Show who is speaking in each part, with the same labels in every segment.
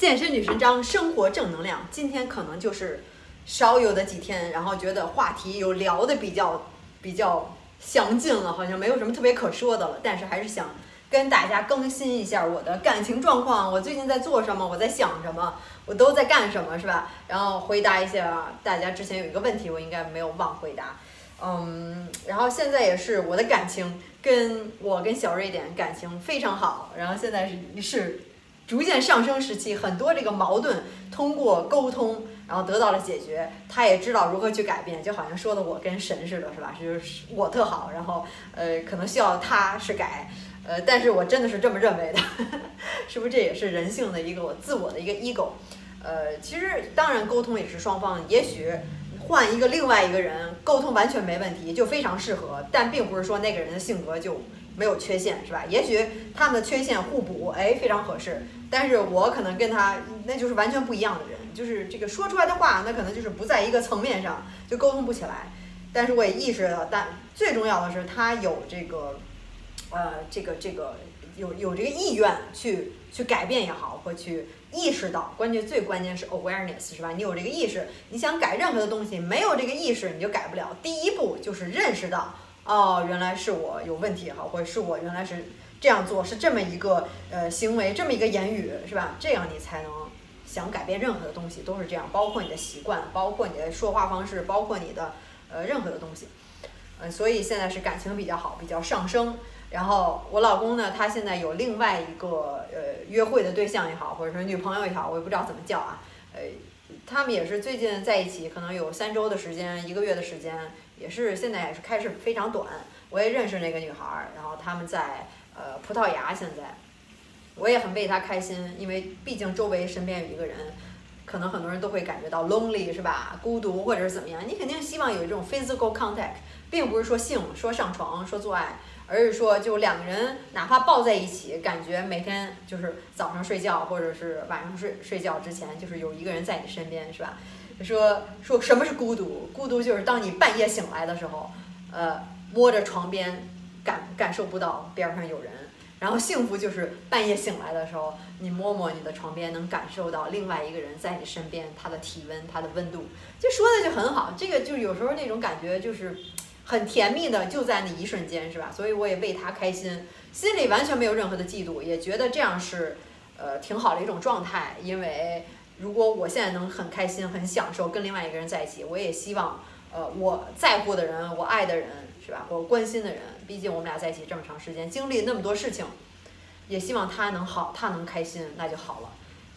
Speaker 1: 健身女神张，生活正能量。今天可能就是少有的几天，然后觉得话题有聊的比较比较详尽了，好像没有什么特别可说的了。但是还是想跟大家更新一下我的感情状况，我最近在做什么，我在想什么，我都在干什么，是吧？然后回答一下大家之前有一个问题，我应该没有忘回答。嗯，然后现在也是我的感情，跟我跟小瑞典感情非常好，然后现在是是。逐渐上升时期，很多这个矛盾通过沟通，然后得到了解决。他也知道如何去改变，就好像说的我跟神似的，是吧？就是我特好，然后呃，可能需要他是改，呃，但是我真的是这么认为的，是不是？这也是人性的一个我自我的一个 ego。呃，其实当然沟通也是双方，也许换一个另外一个人沟通完全没问题，就非常适合，但并不是说那个人的性格就没有缺陷，是吧？也许他们的缺陷互补，哎，非常合适。但是我可能跟他那就是完全不一样的人，就是这个说出来的话，那可能就是不在一个层面上，就沟通不起来。但是我也意识到，但最重要的是他有这个，呃，这个这个有有这个意愿去去改变也好，或去意识到，关键最关键是 awareness 是吧？你有这个意识，你想改任何的东西，没有这个意识你就改不了。第一步就是认识到，哦，原来是我有问题也好，或者是我原来是。这样做是这么一个呃行为，这么一个言语，是吧？这样你才能想改变任何的东西，都是这样，包括你的习惯，包括你的说话方式，包括你的呃任何的东西。嗯，所以现在是感情比较好，比较上升。然后我老公呢，他现在有另外一个呃约会的对象也好，或者说女朋友也好，我也不知道怎么叫啊。呃，他们也是最近在一起，可能有三周的时间，一个月的时间，也是现在也是开始非常短。我也认识那个女孩儿，然后他们在。呃，葡萄牙现在，我也很为他开心，因为毕竟周围身边有一个人，可能很多人都会感觉到 lonely 是吧？孤独或者是怎么样？你肯定希望有一种 physical contact，并不是说性，说上床，说做爱，而是说就两个人哪怕抱在一起，感觉每天就是早上睡觉或者是晚上睡睡觉之前，就是有一个人在你身边是吧？说说什么是孤独？孤独就是当你半夜醒来的时候，呃，摸着床边。感感受不到边上有人，然后幸福就是半夜醒来的时候，你摸摸你的床边，能感受到另外一个人在你身边，他的体温，他的温度，就说的就很好。这个就有时候那种感觉就是很甜蜜的，就在那一瞬间，是吧？所以我也为他开心，心里完全没有任何的嫉妒，也觉得这样是呃挺好的一种状态。因为如果我现在能很开心、很享受跟另外一个人在一起，我也希望呃我在乎的人，我爱的人。是吧？我关心的人，毕竟我们俩在一起这么长时间，经历那么多事情，也希望他能好，他能开心，那就好了。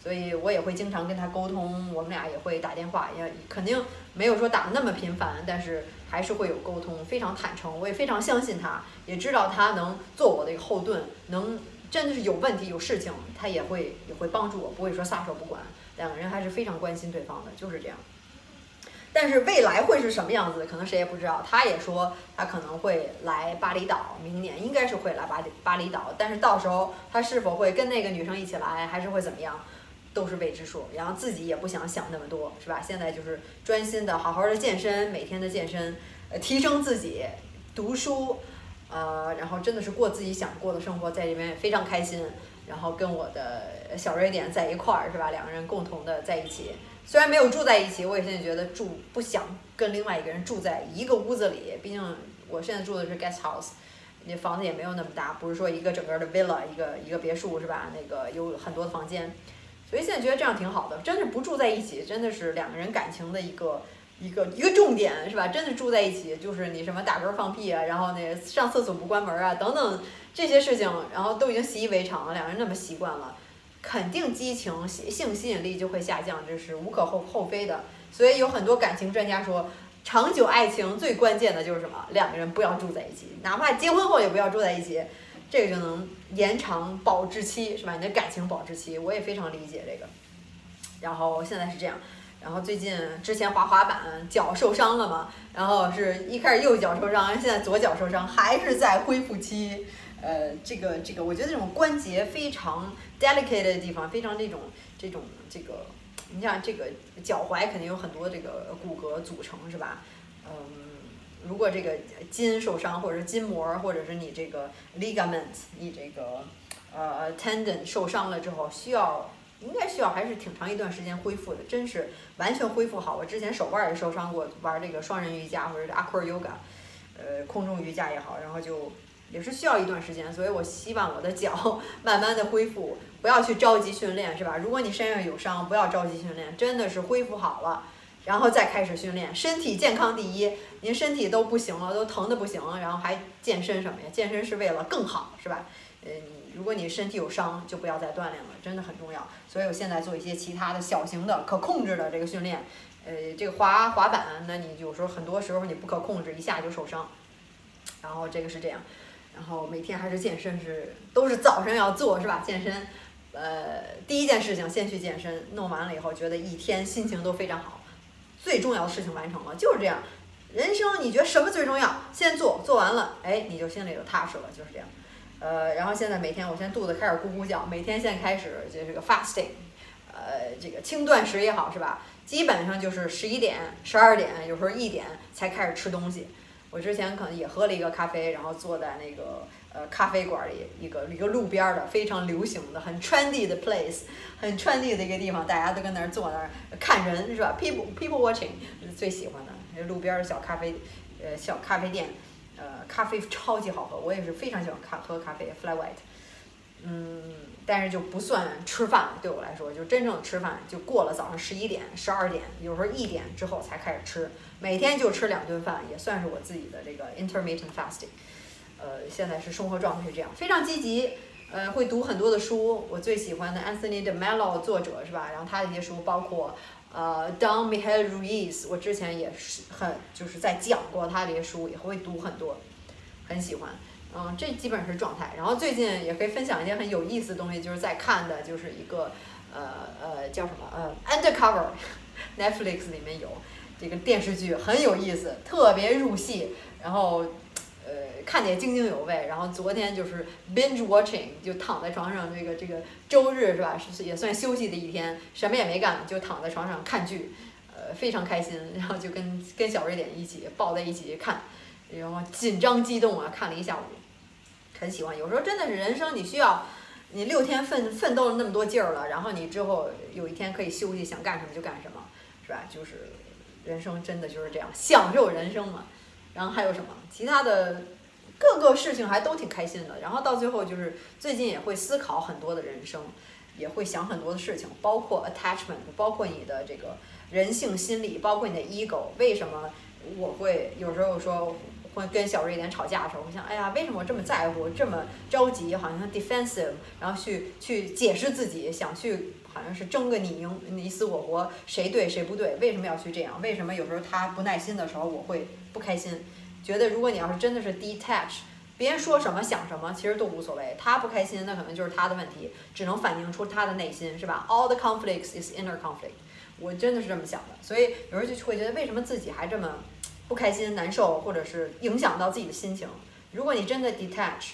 Speaker 1: 所以我也会经常跟他沟通，我们俩也会打电话，也肯定没有说打那么频繁，但是还是会有沟通，非常坦诚。我也非常相信他，也知道他能做我的一个后盾，能真的是有问题有事情，他也会也会帮助我，不会说撒手不管。两个人还是非常关心对方的，就是这样。但是未来会是什么样子，可能谁也不知道。他也说他可能会来巴厘岛，明年应该是会来巴厘巴厘岛。但是到时候他是否会跟那个女生一起来，还是会怎么样，都是未知数。然后自己也不想想那么多，是吧？现在就是专心的好好的健身，每天的健身，呃，提升自己，读书，呃，然后真的是过自己想过的生活，在这边非常开心。然后跟我的小瑞典在一块儿，是吧？两个人共同的在一起。虽然没有住在一起，我也现在觉得住不想跟另外一个人住在一个屋子里。毕竟我现在住的是 guest house，那房子也没有那么大，不是说一个整个的 villa，一个一个别墅是吧？那个有很多的房间，所以现在觉得这样挺好的。真是不住在一起，真的是两个人感情的一个一个一个重点是吧？真的住在一起，就是你什么打嗝放屁啊，然后那上厕所不关门啊，等等这些事情，然后都已经习以为常了，两个人那么习惯了。肯定激情性吸引力就会下降，这是无可厚厚非的。所以有很多感情专家说，长久爱情最关键的就是什么？两个人不要住在一起，哪怕结婚后也不要住在一起，这个就能延长保质期，是吧？你的感情保质期，我也非常理解这个。然后现在是这样，然后最近之前滑滑板脚受伤了嘛，然后是一开始右脚受伤，现在左脚受伤，还是在恢复期。呃，这个这个，我觉得这种关节非常 delicate 的地方，非常这种这种这个，你像这个脚踝肯定有很多这个骨骼组成，是吧？嗯，如果这个筋受伤，或者是筋膜，或者是你这个 ligament，你这个呃 tendon 受伤了之后，需要应该需要还是挺长一段时间恢复的，真是完全恢复好。我之前手腕也受伤过，玩这个双人瑜伽或者是 Aqua Yoga，呃，空中瑜伽也好，然后就也是需要一段时间，所以我希望我的脚 慢慢的恢复，不要去着急训练，是吧？如果你身上有伤，不要着急训练，真的是恢复好了，然后再开始训练，身体健康第一。您身体都不行了，都疼的不行了，然后还健身什么呀？健身是为了更好，是吧？呃，如果你身体有伤，就不要再锻炼了，真的很重要。所以我现在做一些其他的小型的可控制的这个训练，呃，这个滑滑板，那你有时候很多时候你不可控制，一下就受伤。然后这个是这样，然后每天还是健身是都是早上要做，是吧？健身，呃，第一件事情先去健身，弄完了以后觉得一天心情都非常好，最重要的事情完成了，就是这样。人生你觉得什么最重要？先做，做完了，哎，你就心里就踏实了，就是这样。呃，然后现在每天我现在肚子开始咕咕叫，每天现在开始就是个 fasting，呃，这个轻断食也好，是吧？基本上就是十一点、十二点，有时候一点才开始吃东西。我之前可能也喝了一个咖啡，然后坐在那个呃咖啡馆里，一个一个路边的非常流行的、很 trendy 的 place，很 trendy 的一个地方，大家都跟那儿坐那儿看人，是吧？People people watching 是最喜欢的。路边的小咖啡，呃，小咖啡店，呃，咖啡超级好喝，我也是非常喜欢咖喝咖啡，Fly White，嗯，但是就不算吃饭了，对我来说，就真正吃饭就过了早上十一点、十二点，有时候一点之后才开始吃，每天就吃两顿饭，也算是我自己的这个 intermittent fasting，呃，现在是生活状态是这样，非常积极，呃，会读很多的书，我最喜欢的 Anthony de Mello 作者是吧？然后他的一些书包括。呃，Don Miguel Ruiz，我之前也是很就是在讲过他这些书，也会读很多，很喜欢。嗯，这基本是状态。然后最近也可以分享一些很有意思的东西，就是在看的，就是一个呃呃叫什么呃 Undercover，Netflix 里面有这个电视剧很有意思，特别入戏，然后呃。看得也津津有味，然后昨天就是 binge watching，就躺在床上，这个这个周日是吧？是也算休息的一天，什么也没干，就躺在床上看剧，呃，非常开心。然后就跟跟小瑞典一起抱在一起看，然后紧张激动啊，看了一下午，很喜欢。有时候真的是人生，你需要你六天奋奋斗了那么多劲儿了，然后你之后有一天可以休息，想干什么就干什么，是吧？就是人生真的就是这样，享受人生嘛。然后还有什么其他的？各个事情还都挺开心的，然后到最后就是最近也会思考很多的人生，也会想很多的事情，包括 attachment，包括你的这个人性心理，包括你的 ego。为什么我会有时候说会跟小瑞典吵架的时候，我想，哎呀，为什么我这么在乎，这么着急，好像 defensive，然后去去解释自己，想去好像是争个你赢你死我活，谁对谁不对？为什么要去这样？为什么有时候他不耐心的时候，我会不开心？觉得如果你要是真的是 detach，别人说什么想什么，其实都无所谓。他不开心，那可能就是他的问题，只能反映出他的内心，是吧？All the conflicts is inner conflict。我真的是这么想的，所以有时候就会觉得，为什么自己还这么不开心、难受，或者是影响到自己的心情？如果你真的 detach，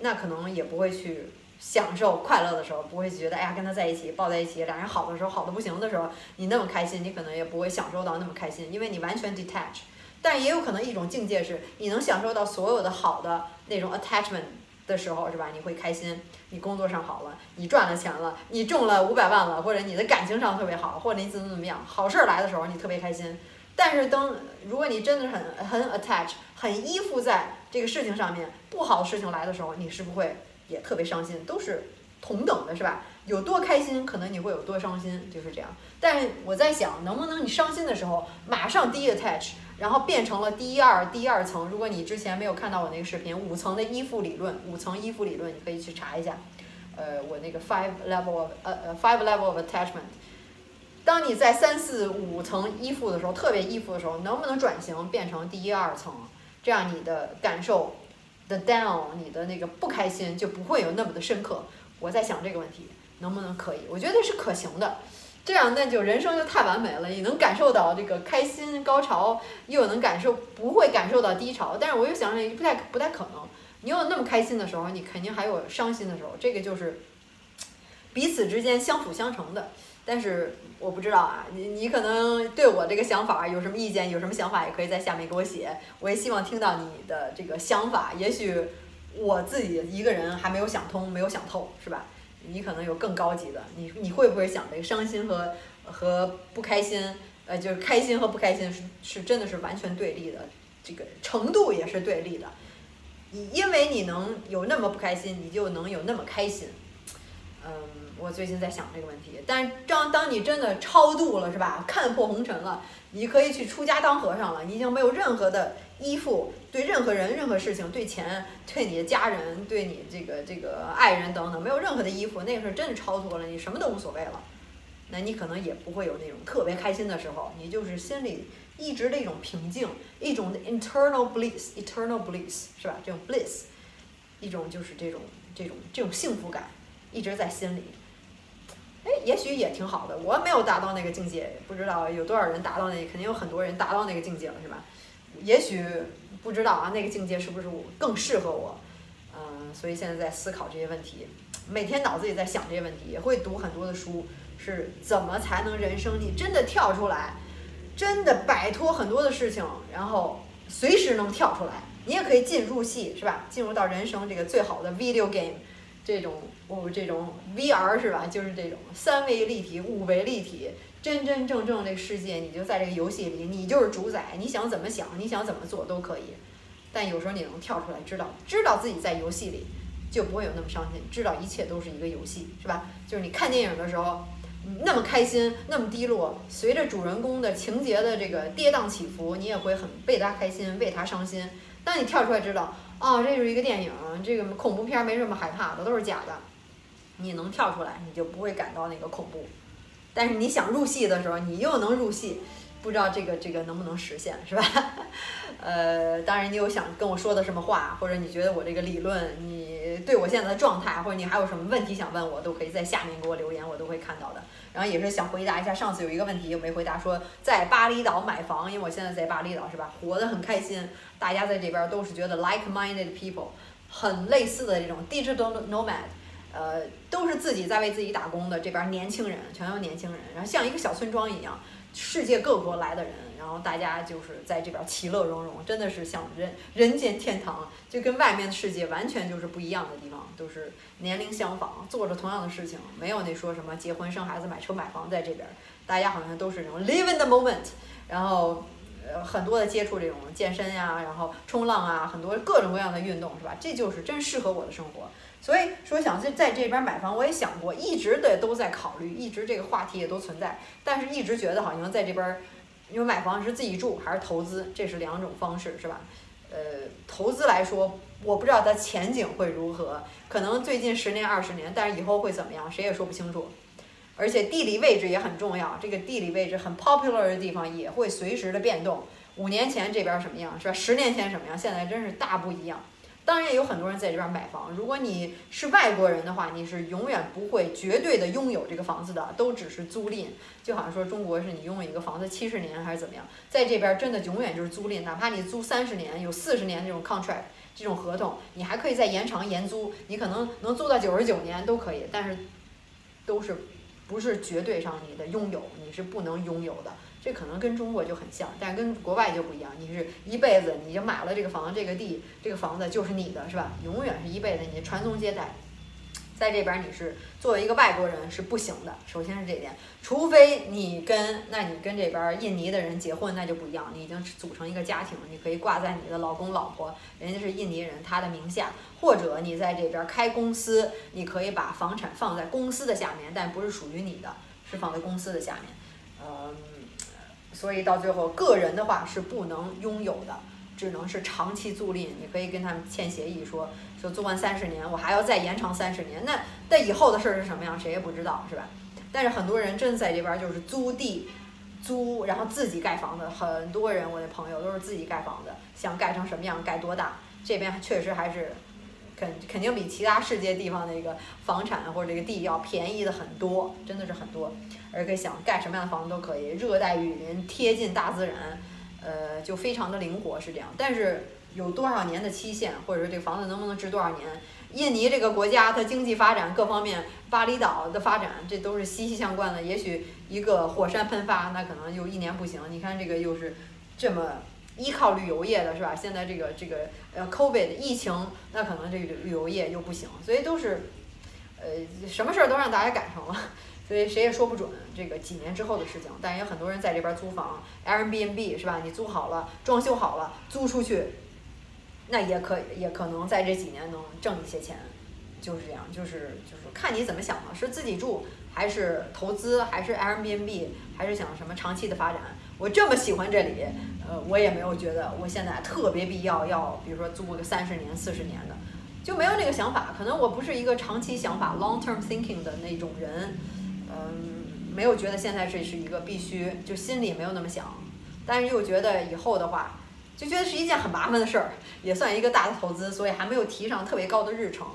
Speaker 1: 那可能也不会去享受快乐的时候，不会觉得哎呀跟他在一起抱在一起，俩人好的时候好的不行的时候，你那么开心，你可能也不会享受到那么开心，因为你完全 detach。但也有可能一种境界是，你能享受到所有的好的那种 attachment 的时候，是吧？你会开心，你工作上好了，你赚了钱了，你中了五百万了，或者你的感情上特别好，或者你怎么怎么样，好事儿来的时候你特别开心。但是当如果你真的很很 attach，很依附在这个事情上面，不好的事情来的时候，你是不会也特别伤心？都是同等的，是吧？有多开心，可能你会有多伤心，就是这样。但是我在想，能不能你伤心的时候马上 detach？然后变成了第一二第二层。如果你之前没有看到我那个视频，五层的依附理论，五层依附理论，你可以去查一下。呃，我那个 five level of 呃呃 five level of attachment。当你在三四五层依附的时候，特别依附的时候，能不能转型变成第一二层？这样你的感受的 down，你的那个不开心就不会有那么的深刻。我在想这个问题，能不能可以？我觉得是可行的。这样那就人生就太完美了，你能感受到这个开心高潮，又能感受不会感受到低潮。但是我又想想，不太不太可能。你有那么开心的时候，你肯定还有伤心的时候，这个就是彼此之间相辅相成的。但是我不知道啊，你你可能对我这个想法有什么意见，有什么想法也可以在下面给我写。我也希望听到你的这个想法。也许我自己一个人还没有想通，没有想透，是吧？你可能有更高级的，你你会不会想这个伤心和和不开心？呃，就是开心和不开心是是真的是完全对立的，这个程度也是对立的。因因为你能有那么不开心，你就能有那么开心。我最近在想这个问题。但是当当你真的超度了，是吧？看破红尘了，你可以去出家当和尚了，你已经没有任何的依附，对任何人、任何事情、对钱、对你的家人、对你这个这个爱人等等，没有任何的依附。那个时候真的超脱了，你什么都无所谓了。那你可能也不会有那种特别开心的时候，你就是心里一直的一种平静，一种 internal bliss，eternal bliss 是吧？这种 bliss，一种就是这种这种这种幸福感一直在心里。哎，也许也挺好的。我没有达到那个境界，不知道有多少人达到那，肯定有很多人达到那个境界了，是吧？也许不知道啊，那个境界是不是更适合我？嗯，所以现在在思考这些问题，每天脑子里在想这些问题，也会读很多的书。是怎么才能人生？你真的跳出来，真的摆脱很多的事情，然后随时能跳出来。你也可以进入戏，是吧？进入到人生这个最好的 video game，这种哦，这种 VR 是吧？就是这种三维立体、五维立体，真真正正这世界，你就在这个游戏里，你就是主宰，你想怎么想，你想怎么做都可以。但有时候你能跳出来，知道知道自己在游戏里，就不会有那么伤心，知道一切都是一个游戏，是吧？就是你看电影的时候。那么开心，那么低落，随着主人公的情节的这个跌宕起伏，你也会很为他开心，为他伤心。当你跳出来知道，啊，这是一个电影，这个恐怖片没什么害怕的，都是假的。你能跳出来，你就不会感到那个恐怖。但是你想入戏的时候，你又能入戏，不知道这个这个能不能实现，是吧？呃，当然你有想跟我说的什么话，或者你觉得我这个理论，你对我现在的状态，或者你还有什么问题想问我，都可以在下面给我留言，我都会看到的。然后也是想回答一下，上次有一个问题没回答，说在巴厘岛买房，因为我现在在巴厘岛是吧，活得很开心，大家在这边都是觉得 like-minded people，很类似的这种 digital nomad，呃，都是自己在为自己打工的，这边年轻人全都是年轻人，然后像一个小村庄一样，世界各国来的人。然后大家就是在这边其乐融融，真的是像人人间天堂，就跟外面的世界完全就是不一样的地方，都是年龄相仿，做着同样的事情，没有那说什么结婚生孩子买车买房在这边，大家好像都是那种 live in the moment，然后呃很多的接触这种健身呀，然后冲浪啊，很多各种各样的运动是吧？这就是真适合我的生活。所以说想在在这边买房，我也想过，一直的都在考虑，一直这个话题也都存在，但是一直觉得好像在这边。因为买房是自己住还是投资，这是两种方式，是吧？呃，投资来说，我不知道它前景会如何，可能最近十年、二十年，但是以后会怎么样，谁也说不清楚。而且地理位置也很重要，这个地理位置很 popular 的地方也会随时的变动。五年前这边什么样，是吧？十年前什么样，现在真是大不一样。当然也有很多人在这边买房。如果你是外国人的话，你是永远不会绝对的拥有这个房子的，都只是租赁。就好像说中国是你拥有一个房子七十年还是怎么样，在这边真的永远就是租赁，哪怕你租三十年，有四十年这种 contract 这种合同，你还可以再延长延租，你可能能租到九十九年都可以，但是都是不是绝对上你的拥有，你是不能拥有的。这可能跟中国就很像，但是跟国外就不一样。你是一辈子，你就买了这个房、这个地，这个房子就是你的，是吧？永远是一辈子，你传宗接代。在这边你是作为一个外国人是不行的，首先是这点。除非你跟，那你跟这边印尼的人结婚，那就不一样。你已经组成一个家庭，你可以挂在你的老公老婆，人家是印尼人，他的名下。或者你在这边开公司，你可以把房产放在公司的下面，但不是属于你的，是放在公司的下面。嗯。所以到最后，个人的话是不能拥有的，只能是长期租赁。你可以跟他们签协议，说说租完三十年，我还要再延长三十年。那那以后的事儿是什么样，谁也不知道，是吧？但是很多人真在这边就是租地，租然后自己盖房子。很多人，我的朋友都是自己盖房子，想盖成什么样，盖多大。这边确实还是。肯肯定比其他世界地方那个房产或者这个地要便宜的很多，真的是很多，而且想盖什么样的房子都可以，热带雨林贴近大自然，呃，就非常的灵活是这样。但是有多少年的期限，或者说这个房子能不能值多少年？印尼这个国家它经济发展各方面，巴厘岛的发展这都是息息相关的。也许一个火山喷发，那可能就一年不行。你看这个又是这么。依靠旅游业的是吧？现在这个这个呃，COVID 疫情，那可能这个旅游业又不行，所以都是，呃，什么事儿都让大家赶上了，所以谁也说不准这个几年之后的事情。但也有很多人在这边租房，Airbnb 是吧？你租好了，装修好了，租出去，那也可也可能在这几年能挣一些钱，就是这样，就是就是看你怎么想了，是自己住还是投资，还是 Airbnb，还是想什么长期的发展？我这么喜欢这里，呃，我也没有觉得我现在特别必要要，比如说租个三十年、四十年的。就没有那个想法，可能我不是一个长期想法 （long term thinking） 的那种人，嗯，没有觉得现在这是一个必须，就心里没有那么想，但是又觉得以后的话，就觉得是一件很麻烦的事儿，也算一个大的投资，所以还没有提上特别高的日程。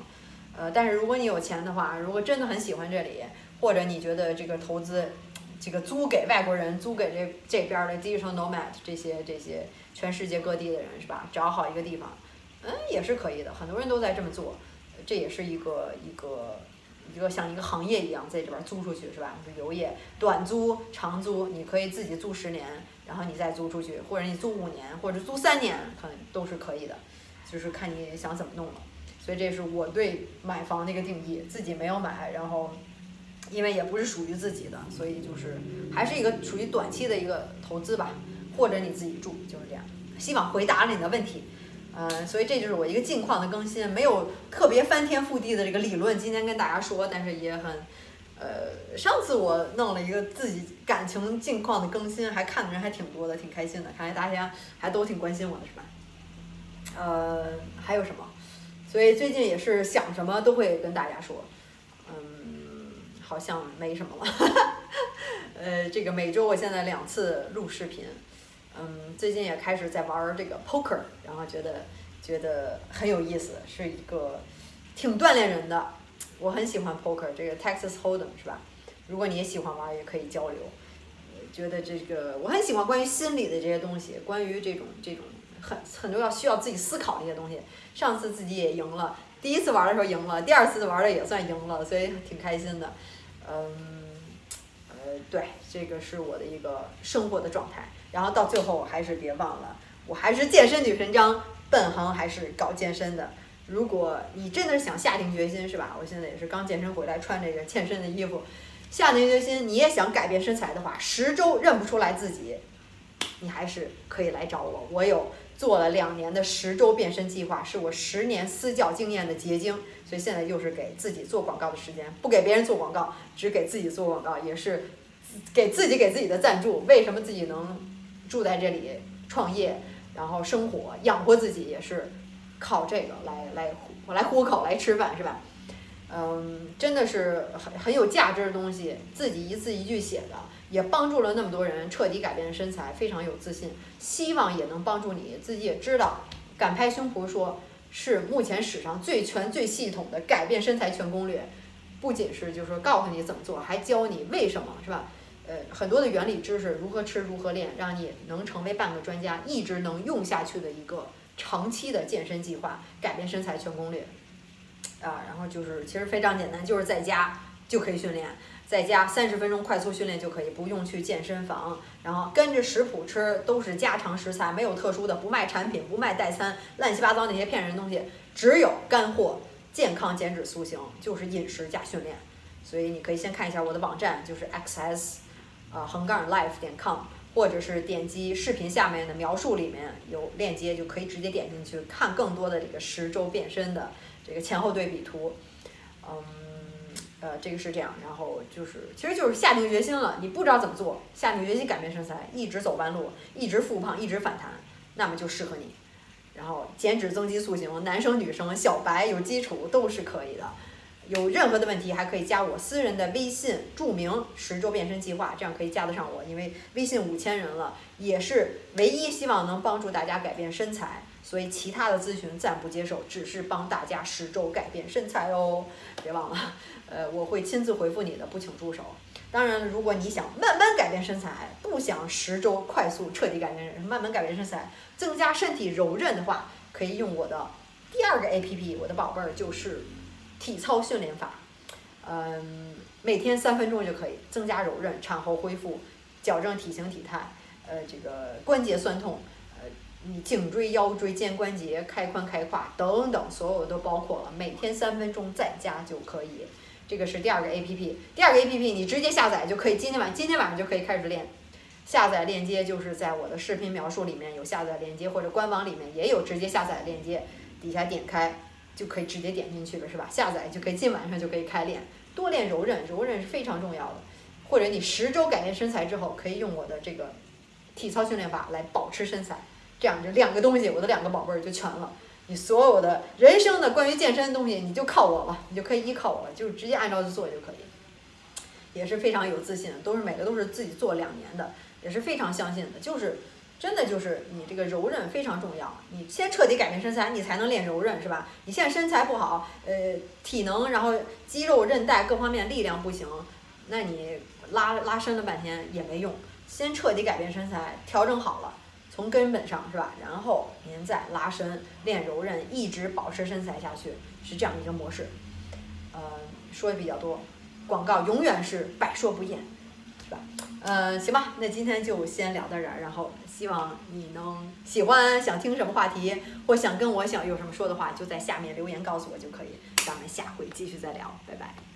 Speaker 1: 呃，但是如果你有钱的话，如果真的很喜欢这里，或者你觉得这个投资，这个租给外国人，租给这这边的 digital nomad 这些这些全世界各地的人是吧？找好一个地方。嗯，也是可以的，很多人都在这么做，这也是一个一个一个像一个行业一样，在这边租出去是吧？旅游业短租、长租，你可以自己租十年，然后你再租出去，或者你租五年，或者租三年，可能都是可以的，就是看你想怎么弄了。所以这是我对买房的一个定义，自己没有买，然后因为也不是属于自己的，所以就是还是一个属于短期的一个投资吧，或者你自己住，就是这样。希望回答了你的问题。呃，所以这就是我一个近况的更新，没有特别翻天覆地的这个理论，今天跟大家说，但是也很，呃，上次我弄了一个自己感情近况的更新，还看的人还挺多的，挺开心的，看来大家还都挺关心我的，是吧？呃，还有什么？所以最近也是想什么都会跟大家说，好像没什么了，呃，这个每周我现在两次录视频。嗯，最近也开始在玩这个 poker，然后觉得觉得很有意思，是一个挺锻炼人的。我很喜欢 poker，这个 Texas Hold'em 是吧？如果你也喜欢玩，也可以交流。觉得这个我很喜欢关于心理的这些东西，关于这种这种很很多要需要自己思考的一些东西。上次自己也赢了，第一次玩的时候赢了，第二次玩的也算赢了，所以挺开心的。嗯，呃，对，这个是我的一个生活的状态。然后到最后还是别忘了，我还是健身女神张，本行还是搞健身的。如果你真的是想下定决心，是吧？我现在也是刚健身回来，穿这个健身的衣服，下定决心，你也想改变身材的话，十周认不出来自己，你还是可以来找我。我有做了两年的十周变身计划，是我十年私教经验的结晶。所以现在又是给自己做广告的时间，不给别人做广告，只给自己做广告，也是给自己给自己的赞助。为什么自己能？住在这里创业，然后生活养活自己也是靠这个来来我来糊口来吃饭是吧？嗯，真的是很很有价值的东西，自己一字一句写的，也帮助了那么多人彻底改变身材，非常有自信，希望也能帮助你自己也知道，敢拍胸脯说是目前史上最全最系统的改变身材全攻略，不仅是就是说告诉你怎么做，还教你为什么是吧？呃，很多的原理知识，如何吃，如何练，让你能成为半个专家，一直能用下去的一个长期的健身计划，改变身材全攻略。啊，然后就是其实非常简单，就是在家就可以训练，在家三十分钟快速训练就可以，不用去健身房，然后跟着食谱吃，都是家常食材，没有特殊的，不卖产品，不卖代餐，乱七八糟那些骗人的东西，只有干货，健康减脂塑形，就是饮食加训练。所以你可以先看一下我的网站，就是 XS。呃，横杠 life 点 com，或者是点击视频下面的描述里面有链接，就可以直接点进去看更多的这个十周变身的这个前后对比图。嗯，呃，这个是这样，然后就是，其实就是下定决心了，你不知道怎么做，下定决心改变身材，一直走弯路，一直复胖，一直反弹，那么就适合你。然后减脂增肌塑形，男生女生小白有基础都是可以的。有任何的问题，还可以加我私人的微信，注明十周变身计划，这样可以加得上我。因为微信五千人了，也是唯一希望能帮助大家改变身材，所以其他的咨询暂不接受，只是帮大家十周改变身材哦。别忘了，呃，我会亲自回复你的，不请助手。当然，如果你想慢慢改变身材，不想十周快速彻底改变人，慢慢改变身材，增加身体柔韧的话，可以用我的第二个 APP，我的宝贝儿就是。体操训练法，嗯，每天三分钟就可以增加柔韧，产后恢复，矫正体型体态，呃，这个关节酸痛，呃，你颈椎、腰椎、肩关节开髋开胯等等，所有都包括了。每天三分钟在家就可以，这个是第二个 A P P，第二个 A P P 你直接下载就可以，今天晚今天晚上就可以开始练。下载链接就是在我的视频描述里面有下载链接，或者官网里面也有直接下载链接，底下点开就可以直接点进去了，是吧？下载就可以，今晚上就可以开练，多练柔韧，柔韧是非常重要的。或者你十周改变身材之后，可以用我的这个体操训练法来保持身材，这样就两个东西，我的两个宝贝儿就全了。你所有的人生的关于健身的东西，你就靠我了，你就可以依靠我了，就直接按照去做就可以。也是非常有自信，都是每个都是自己做两年的，也是非常相信的。就是真的就是你这个柔韧非常重要，你先彻底改变身材，你才能练柔韧，是吧？你现在身材不好，呃，体能然后肌肉韧带各方面力量不行，那你拉拉伸了半天也没用。先彻底改变身材，调整好了，从根本上是吧？然后您再拉伸练柔韧，一直保持身材下去，是这样一个模式。呃，说的比较多。广告永远是百说不厌，吧？嗯，行吧，那今天就先聊到这儿，然后希望你能喜欢，想听什么话题，或想跟我想有什么说的话，就在下面留言告诉我就可以，咱们下回继续再聊，拜拜。